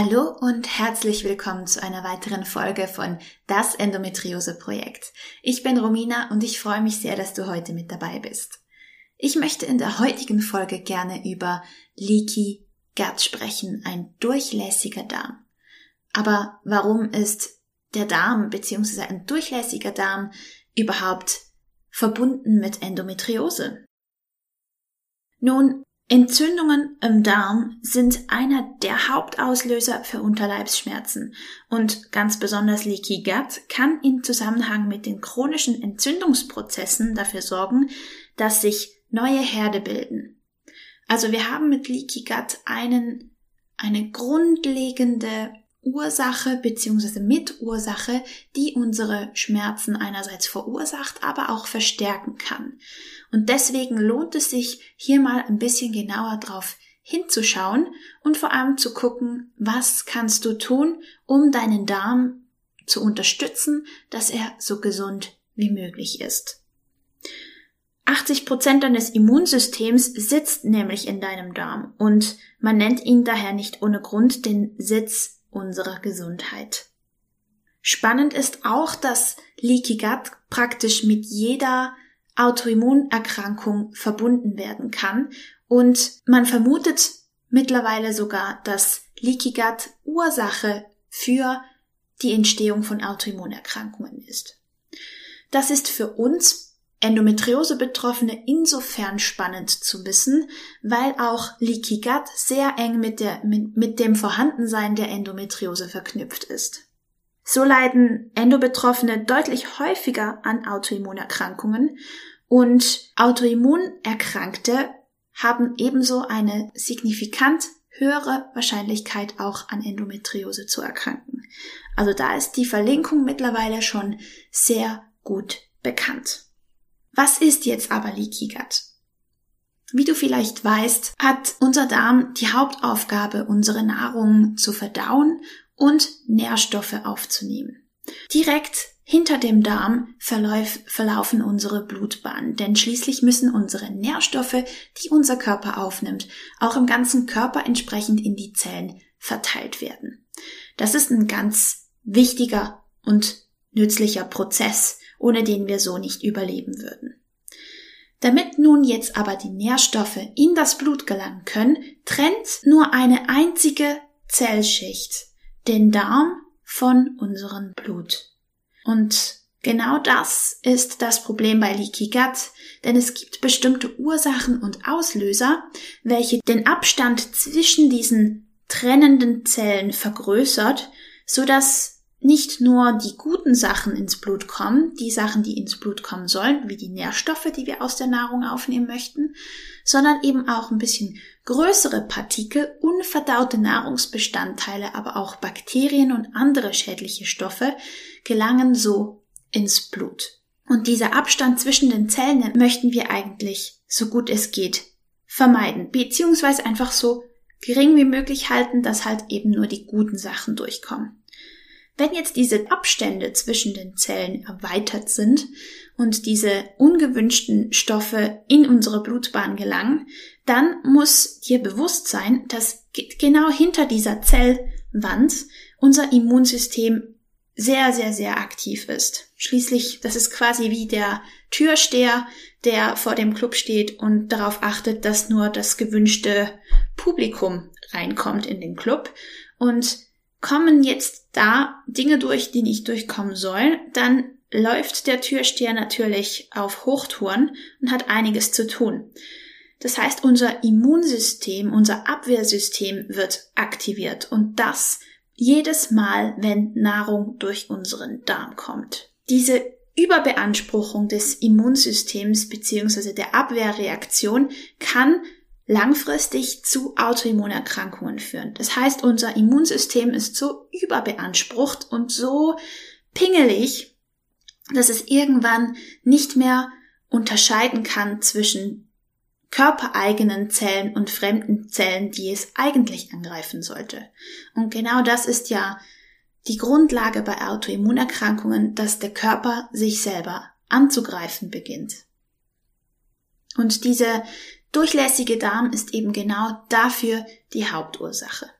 Hallo und herzlich willkommen zu einer weiteren Folge von Das Endometriose Projekt. Ich bin Romina und ich freue mich sehr, dass du heute mit dabei bist. Ich möchte in der heutigen Folge gerne über Leaky Gut sprechen, ein durchlässiger Darm. Aber warum ist der Darm bzw. ein durchlässiger Darm überhaupt verbunden mit Endometriose? Nun, Entzündungen im Darm sind einer der Hauptauslöser für Unterleibsschmerzen und ganz besonders Leaky Gut kann in Zusammenhang mit den chronischen Entzündungsprozessen dafür sorgen, dass sich neue Herde bilden. Also wir haben mit Leaky Gut einen, eine grundlegende Ursache bzw. Mitursache, die unsere Schmerzen einerseits verursacht, aber auch verstärken kann. Und deswegen lohnt es sich, hier mal ein bisschen genauer drauf hinzuschauen und vor allem zu gucken, was kannst du tun, um deinen Darm zu unterstützen, dass er so gesund wie möglich ist. 80 Prozent deines Immunsystems sitzt nämlich in deinem Darm und man nennt ihn daher nicht ohne Grund den Sitz unserer Gesundheit. Spannend ist auch, dass Leaky Gut praktisch mit jeder Autoimmunerkrankung verbunden werden kann und man vermutet mittlerweile sogar, dass Leaky Gut Ursache für die Entstehung von Autoimmunerkrankungen ist. Das ist für uns Endometriose-Betroffene insofern spannend zu wissen, weil auch Leaky Gut sehr eng mit, der, mit, mit dem Vorhandensein der Endometriose verknüpft ist. So leiden Endobetroffene deutlich häufiger an Autoimmunerkrankungen und Autoimmunerkrankte haben ebenso eine signifikant höhere Wahrscheinlichkeit auch an Endometriose zu erkranken. Also da ist die Verlinkung mittlerweile schon sehr gut bekannt. Was ist jetzt aber Leaky Gut? Wie du vielleicht weißt, hat unser Darm die Hauptaufgabe, unsere Nahrung zu verdauen und Nährstoffe aufzunehmen. Direkt hinter dem Darm verläuf, verlaufen unsere Blutbahnen, denn schließlich müssen unsere Nährstoffe, die unser Körper aufnimmt, auch im ganzen Körper entsprechend in die Zellen verteilt werden. Das ist ein ganz wichtiger und nützlicher Prozess, ohne den wir so nicht überleben würden. Damit nun jetzt aber die Nährstoffe in das Blut gelangen können, trennt nur eine einzige Zellschicht den Darm von unserem Blut. Und genau das ist das Problem bei Leaky Gut, denn es gibt bestimmte Ursachen und Auslöser, welche den Abstand zwischen diesen trennenden Zellen vergrößert, so dass nicht nur die guten Sachen ins Blut kommen, die Sachen, die ins Blut kommen sollen, wie die Nährstoffe, die wir aus der Nahrung aufnehmen möchten, sondern eben auch ein bisschen größere Partikel, unverdaute Nahrungsbestandteile, aber auch Bakterien und andere schädliche Stoffe gelangen so ins Blut. Und dieser Abstand zwischen den Zellen möchten wir eigentlich, so gut es geht, vermeiden, beziehungsweise einfach so gering wie möglich halten, dass halt eben nur die guten Sachen durchkommen. Wenn jetzt diese Abstände zwischen den Zellen erweitert sind und diese ungewünschten Stoffe in unsere Blutbahn gelangen, dann muss dir bewusst sein, dass genau hinter dieser Zellwand unser Immunsystem sehr, sehr, sehr aktiv ist. Schließlich, das ist quasi wie der Türsteher, der vor dem Club steht und darauf achtet, dass nur das gewünschte Publikum reinkommt in den Club. Und kommen jetzt da Dinge durch, die nicht durchkommen sollen, dann läuft der Türsteher natürlich auf Hochtouren und hat einiges zu tun. Das heißt, unser Immunsystem, unser Abwehrsystem wird aktiviert und das jedes Mal, wenn Nahrung durch unseren Darm kommt. Diese Überbeanspruchung des Immunsystems bzw. der Abwehrreaktion kann langfristig zu Autoimmunerkrankungen führen. Das heißt, unser Immunsystem ist so überbeansprucht und so pingelig, dass es irgendwann nicht mehr unterscheiden kann zwischen körpereigenen Zellen und fremden Zellen, die es eigentlich angreifen sollte. Und genau das ist ja die Grundlage bei Autoimmunerkrankungen, dass der Körper sich selber anzugreifen beginnt. Und diese durchlässige Darm ist eben genau dafür die Hauptursache.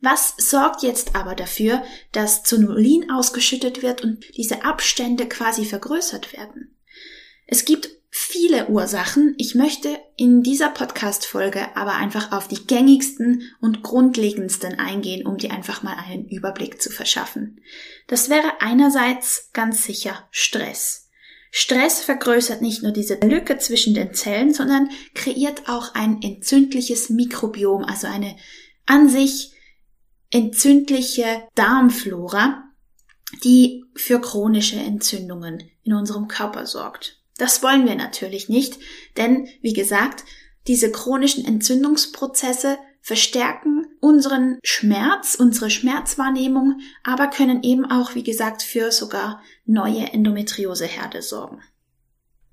Was sorgt jetzt aber dafür, dass Zonulin ausgeschüttet wird und diese Abstände quasi vergrößert werden? Es gibt viele Ursachen. Ich möchte in dieser Podcast-Folge aber einfach auf die gängigsten und grundlegendsten eingehen, um dir einfach mal einen Überblick zu verschaffen. Das wäre einerseits ganz sicher Stress. Stress vergrößert nicht nur diese Lücke zwischen den Zellen, sondern kreiert auch ein entzündliches Mikrobiom, also eine an sich entzündliche Darmflora, die für chronische Entzündungen in unserem Körper sorgt. Das wollen wir natürlich nicht, denn wie gesagt, diese chronischen Entzündungsprozesse verstärken unseren Schmerz, unsere Schmerzwahrnehmung, aber können eben auch, wie gesagt, für sogar neue Endometrioseherde sorgen.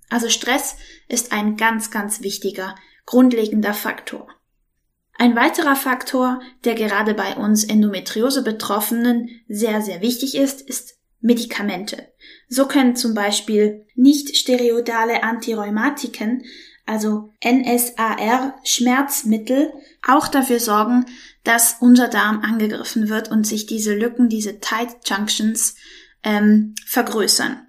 Also Stress ist ein ganz, ganz wichtiger, grundlegender Faktor. Ein weiterer Faktor, der gerade bei uns Endometriose-Betroffenen sehr, sehr wichtig ist, ist Medikamente. So können zum Beispiel nicht steroidale Antirheumatiken also NSAR Schmerzmittel, auch dafür sorgen, dass unser Darm angegriffen wird und sich diese Lücken, diese Tight Junctions ähm, vergrößern.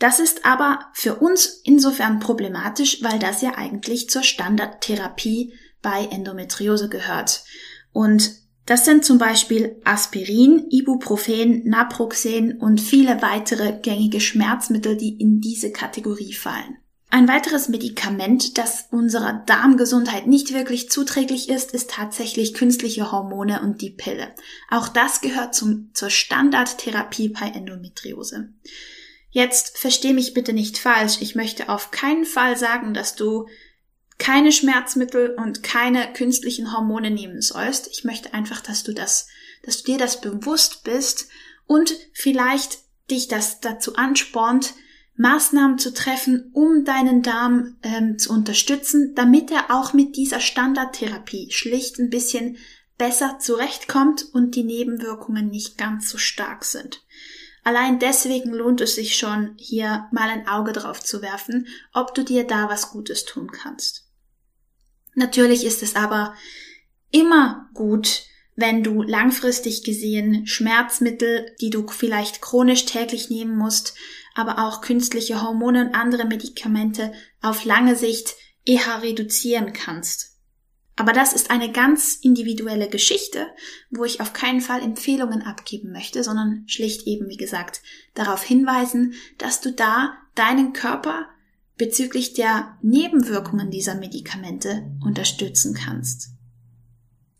Das ist aber für uns insofern problematisch, weil das ja eigentlich zur Standardtherapie bei Endometriose gehört. Und das sind zum Beispiel Aspirin, Ibuprofen, Naproxen und viele weitere gängige Schmerzmittel, die in diese Kategorie fallen. Ein weiteres Medikament, das unserer Darmgesundheit nicht wirklich zuträglich ist, ist tatsächlich künstliche Hormone und die Pille. Auch das gehört zum, zur Standardtherapie bei Endometriose. Jetzt versteh mich bitte nicht falsch. Ich möchte auf keinen Fall sagen, dass du keine Schmerzmittel und keine künstlichen Hormone nehmen sollst. Ich möchte einfach, dass du das, dass du dir das bewusst bist und vielleicht dich das dazu anspornt, Maßnahmen zu treffen, um deinen Darm ähm, zu unterstützen, damit er auch mit dieser Standardtherapie schlicht ein bisschen besser zurechtkommt und die Nebenwirkungen nicht ganz so stark sind. Allein deswegen lohnt es sich schon, hier mal ein Auge drauf zu werfen, ob du dir da was Gutes tun kannst. Natürlich ist es aber immer gut, wenn du langfristig gesehen Schmerzmittel, die du vielleicht chronisch täglich nehmen musst, aber auch künstliche Hormone und andere Medikamente auf lange Sicht eher reduzieren kannst. Aber das ist eine ganz individuelle Geschichte, wo ich auf keinen Fall Empfehlungen abgeben möchte, sondern schlicht eben, wie gesagt, darauf hinweisen, dass du da deinen Körper bezüglich der Nebenwirkungen dieser Medikamente unterstützen kannst.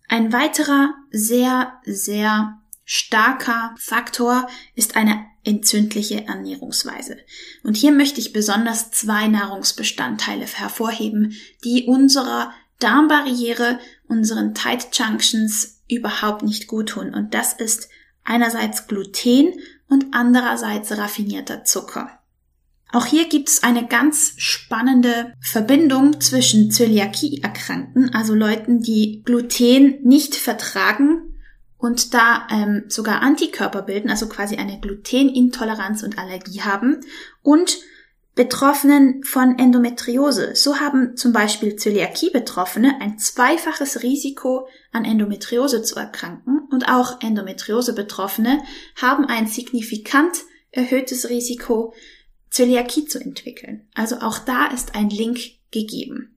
Ein weiterer sehr, sehr starker Faktor ist eine entzündliche Ernährungsweise. Und hier möchte ich besonders zwei Nahrungsbestandteile hervorheben, die unserer Darmbarriere, unseren Tight Junctions überhaupt nicht gut tun. Und das ist einerseits Gluten und andererseits raffinierter Zucker. Auch hier gibt es eine ganz spannende Verbindung zwischen Zöliakie-Erkrankten, also Leuten, die Gluten nicht vertragen und da ähm, sogar Antikörper bilden, also quasi eine Glutenintoleranz und Allergie haben, und Betroffenen von Endometriose. So haben zum Beispiel Zöliakie-Betroffene ein zweifaches Risiko, an Endometriose zu erkranken und auch Endometriose-Betroffene haben ein signifikant erhöhtes Risiko, Zöliakie zu entwickeln. Also auch da ist ein Link gegeben.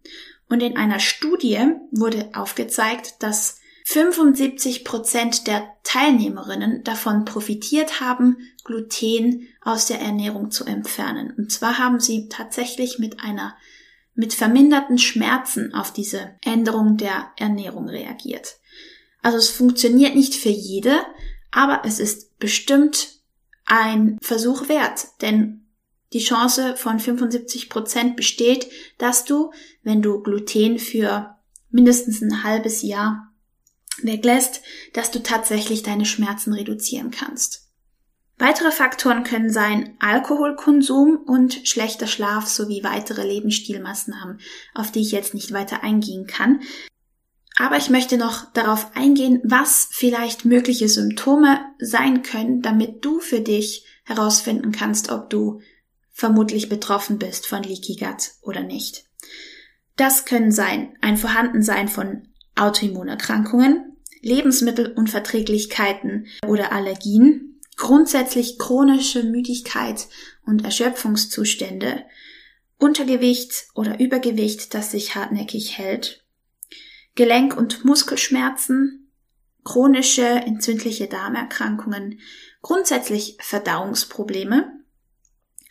Und in einer Studie wurde aufgezeigt, dass 75 Prozent der Teilnehmerinnen davon profitiert haben, Gluten aus der Ernährung zu entfernen. Und zwar haben sie tatsächlich mit einer mit verminderten Schmerzen auf diese Änderung der Ernährung reagiert. Also es funktioniert nicht für jede, aber es ist bestimmt ein Versuch wert, denn die Chance von 75 Prozent besteht, dass du, wenn du Gluten für mindestens ein halbes Jahr weglässt, dass du tatsächlich deine Schmerzen reduzieren kannst. Weitere Faktoren können sein Alkoholkonsum und schlechter Schlaf sowie weitere Lebensstilmaßnahmen, auf die ich jetzt nicht weiter eingehen kann. Aber ich möchte noch darauf eingehen, was vielleicht mögliche Symptome sein können, damit du für dich herausfinden kannst, ob du vermutlich betroffen bist von Leaky Gut oder nicht. Das können sein ein Vorhandensein von Autoimmunerkrankungen, Lebensmittelunverträglichkeiten oder Allergien, grundsätzlich chronische Müdigkeit und Erschöpfungszustände, Untergewicht oder Übergewicht, das sich hartnäckig hält, Gelenk- und Muskelschmerzen, chronische entzündliche Darmerkrankungen, grundsätzlich Verdauungsprobleme,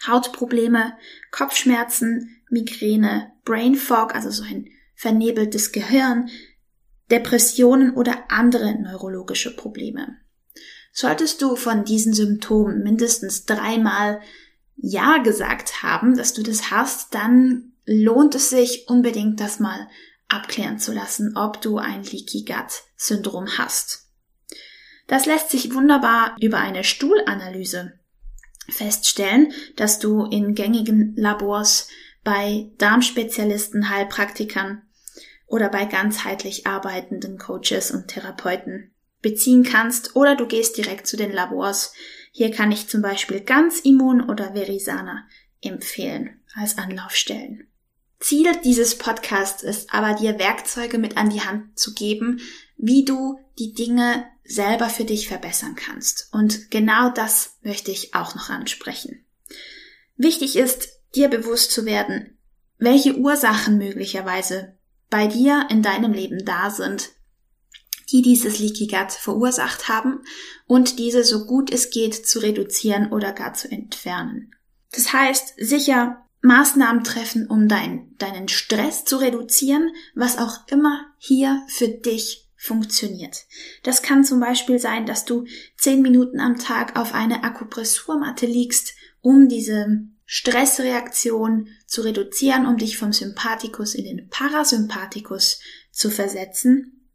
Hautprobleme, Kopfschmerzen, Migräne, Brain Fog, also so ein vernebeltes Gehirn, Depressionen oder andere neurologische Probleme. Solltest du von diesen Symptomen mindestens dreimal Ja gesagt haben, dass du das hast, dann lohnt es sich unbedingt, das mal abklären zu lassen, ob du ein Leaky Gut Syndrom hast. Das lässt sich wunderbar über eine Stuhlanalyse feststellen, dass du in gängigen Labors bei Darmspezialisten, Heilpraktikern oder bei ganzheitlich arbeitenden Coaches und Therapeuten beziehen kannst oder du gehst direkt zu den Labors. Hier kann ich zum Beispiel ganz Immun oder Verisana empfehlen als Anlaufstellen. Ziel dieses Podcasts ist aber, dir Werkzeuge mit an die Hand zu geben, wie du die Dinge selber für dich verbessern kannst. Und genau das möchte ich auch noch ansprechen. Wichtig ist, dir bewusst zu werden, welche Ursachen möglicherweise bei dir in deinem Leben da sind, die dieses Leaky Gut verursacht haben und diese so gut es geht zu reduzieren oder gar zu entfernen. Das heißt, sicher Maßnahmen treffen, um dein, deinen Stress zu reduzieren, was auch immer hier für dich funktioniert. Das kann zum Beispiel sein, dass du zehn Minuten am Tag auf eine Akupressurmatte liegst, um diese Stressreaktion zu reduzieren, um dich vom Sympathikus in den Parasympathikus zu versetzen.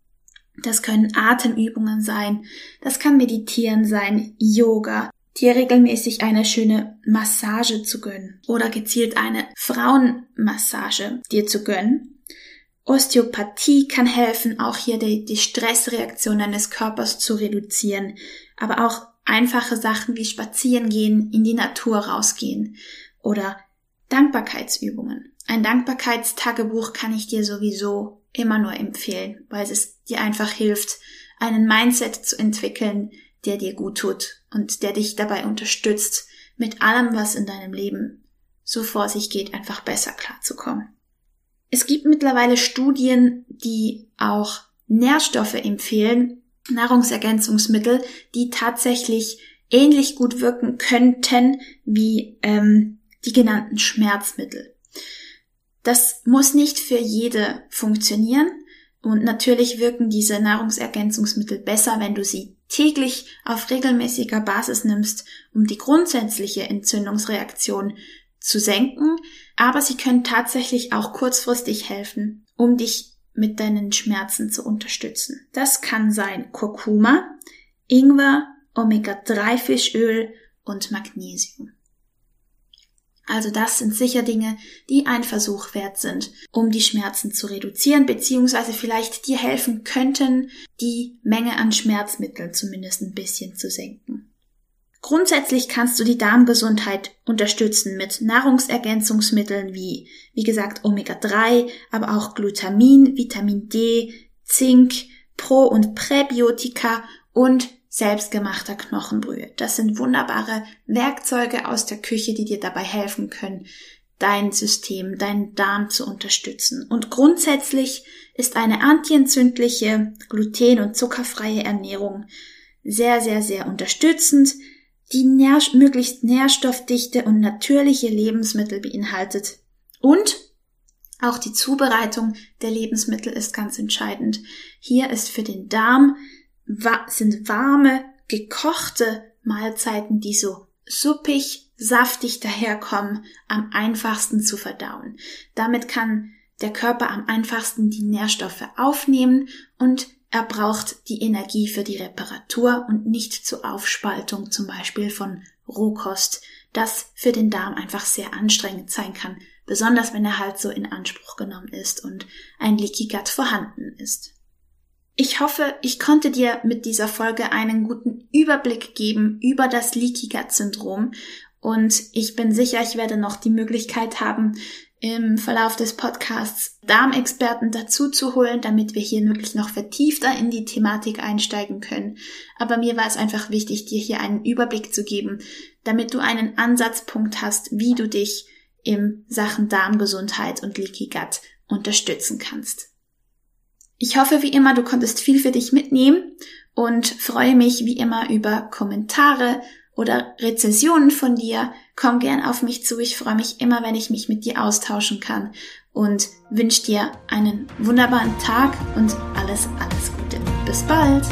Das können Atemübungen sein, das kann Meditieren sein, Yoga, dir regelmäßig eine schöne Massage zu gönnen oder gezielt eine Frauenmassage dir zu gönnen. Osteopathie kann helfen, auch hier die, die Stressreaktion deines Körpers zu reduzieren, aber auch einfache Sachen wie spazieren gehen, in die Natur rausgehen oder Dankbarkeitsübungen. Ein Dankbarkeitstagebuch kann ich dir sowieso immer nur empfehlen, weil es dir einfach hilft, einen Mindset zu entwickeln, der dir gut tut und der dich dabei unterstützt, mit allem, was in deinem Leben so vor sich geht, einfach besser klarzukommen. Es gibt mittlerweile Studien, die auch Nährstoffe empfehlen, Nahrungsergänzungsmittel, die tatsächlich ähnlich gut wirken könnten wie ähm, die genannten Schmerzmittel. Das muss nicht für jede funktionieren und natürlich wirken diese Nahrungsergänzungsmittel besser, wenn du sie täglich auf regelmäßiger Basis nimmst, um die grundsätzliche Entzündungsreaktion zu senken, aber sie können tatsächlich auch kurzfristig helfen, um dich mit deinen Schmerzen zu unterstützen. Das kann sein Kurkuma, Ingwer, Omega-3-Fischöl und Magnesium. Also das sind sicher Dinge, die ein Versuch wert sind, um die Schmerzen zu reduzieren, beziehungsweise vielleicht dir helfen könnten, die Menge an Schmerzmitteln zumindest ein bisschen zu senken. Grundsätzlich kannst du die Darmgesundheit unterstützen mit Nahrungsergänzungsmitteln wie, wie gesagt, Omega-3, aber auch Glutamin, Vitamin D, Zink, Pro- und Präbiotika und selbstgemachter Knochenbrühe. Das sind wunderbare Werkzeuge aus der Küche, die dir dabei helfen können, dein System, deinen Darm zu unterstützen. Und grundsätzlich ist eine antientzündliche, gluten- und zuckerfreie Ernährung sehr, sehr, sehr unterstützend die nähr möglichst nährstoffdichte und natürliche Lebensmittel beinhaltet. Und auch die Zubereitung der Lebensmittel ist ganz entscheidend. Hier ist für den Darm sind warme, gekochte Mahlzeiten, die so suppig, saftig daherkommen, am einfachsten zu verdauen. Damit kann der Körper am einfachsten die Nährstoffe aufnehmen und er braucht die Energie für die Reparatur und nicht zur Aufspaltung zum Beispiel von Rohkost, das für den Darm einfach sehr anstrengend sein kann, besonders wenn er halt so in Anspruch genommen ist und ein Leaky Gut vorhanden ist. Ich hoffe, ich konnte dir mit dieser Folge einen guten Überblick geben über das Leaky Gut Syndrom und ich bin sicher, ich werde noch die Möglichkeit haben, im Verlauf des Podcasts Darmexperten dazu zu holen, damit wir hier wirklich noch vertiefter in die Thematik einsteigen können. Aber mir war es einfach wichtig, dir hier einen Überblick zu geben, damit du einen Ansatzpunkt hast, wie du dich im Sachen Darmgesundheit und Leaky Gut unterstützen kannst. Ich hoffe wie immer, du konntest viel für dich mitnehmen und freue mich wie immer über Kommentare oder Rezensionen von dir. Komm gern auf mich zu. Ich freue mich immer, wenn ich mich mit dir austauschen kann und wünsche dir einen wunderbaren Tag und alles, alles Gute. Bis bald!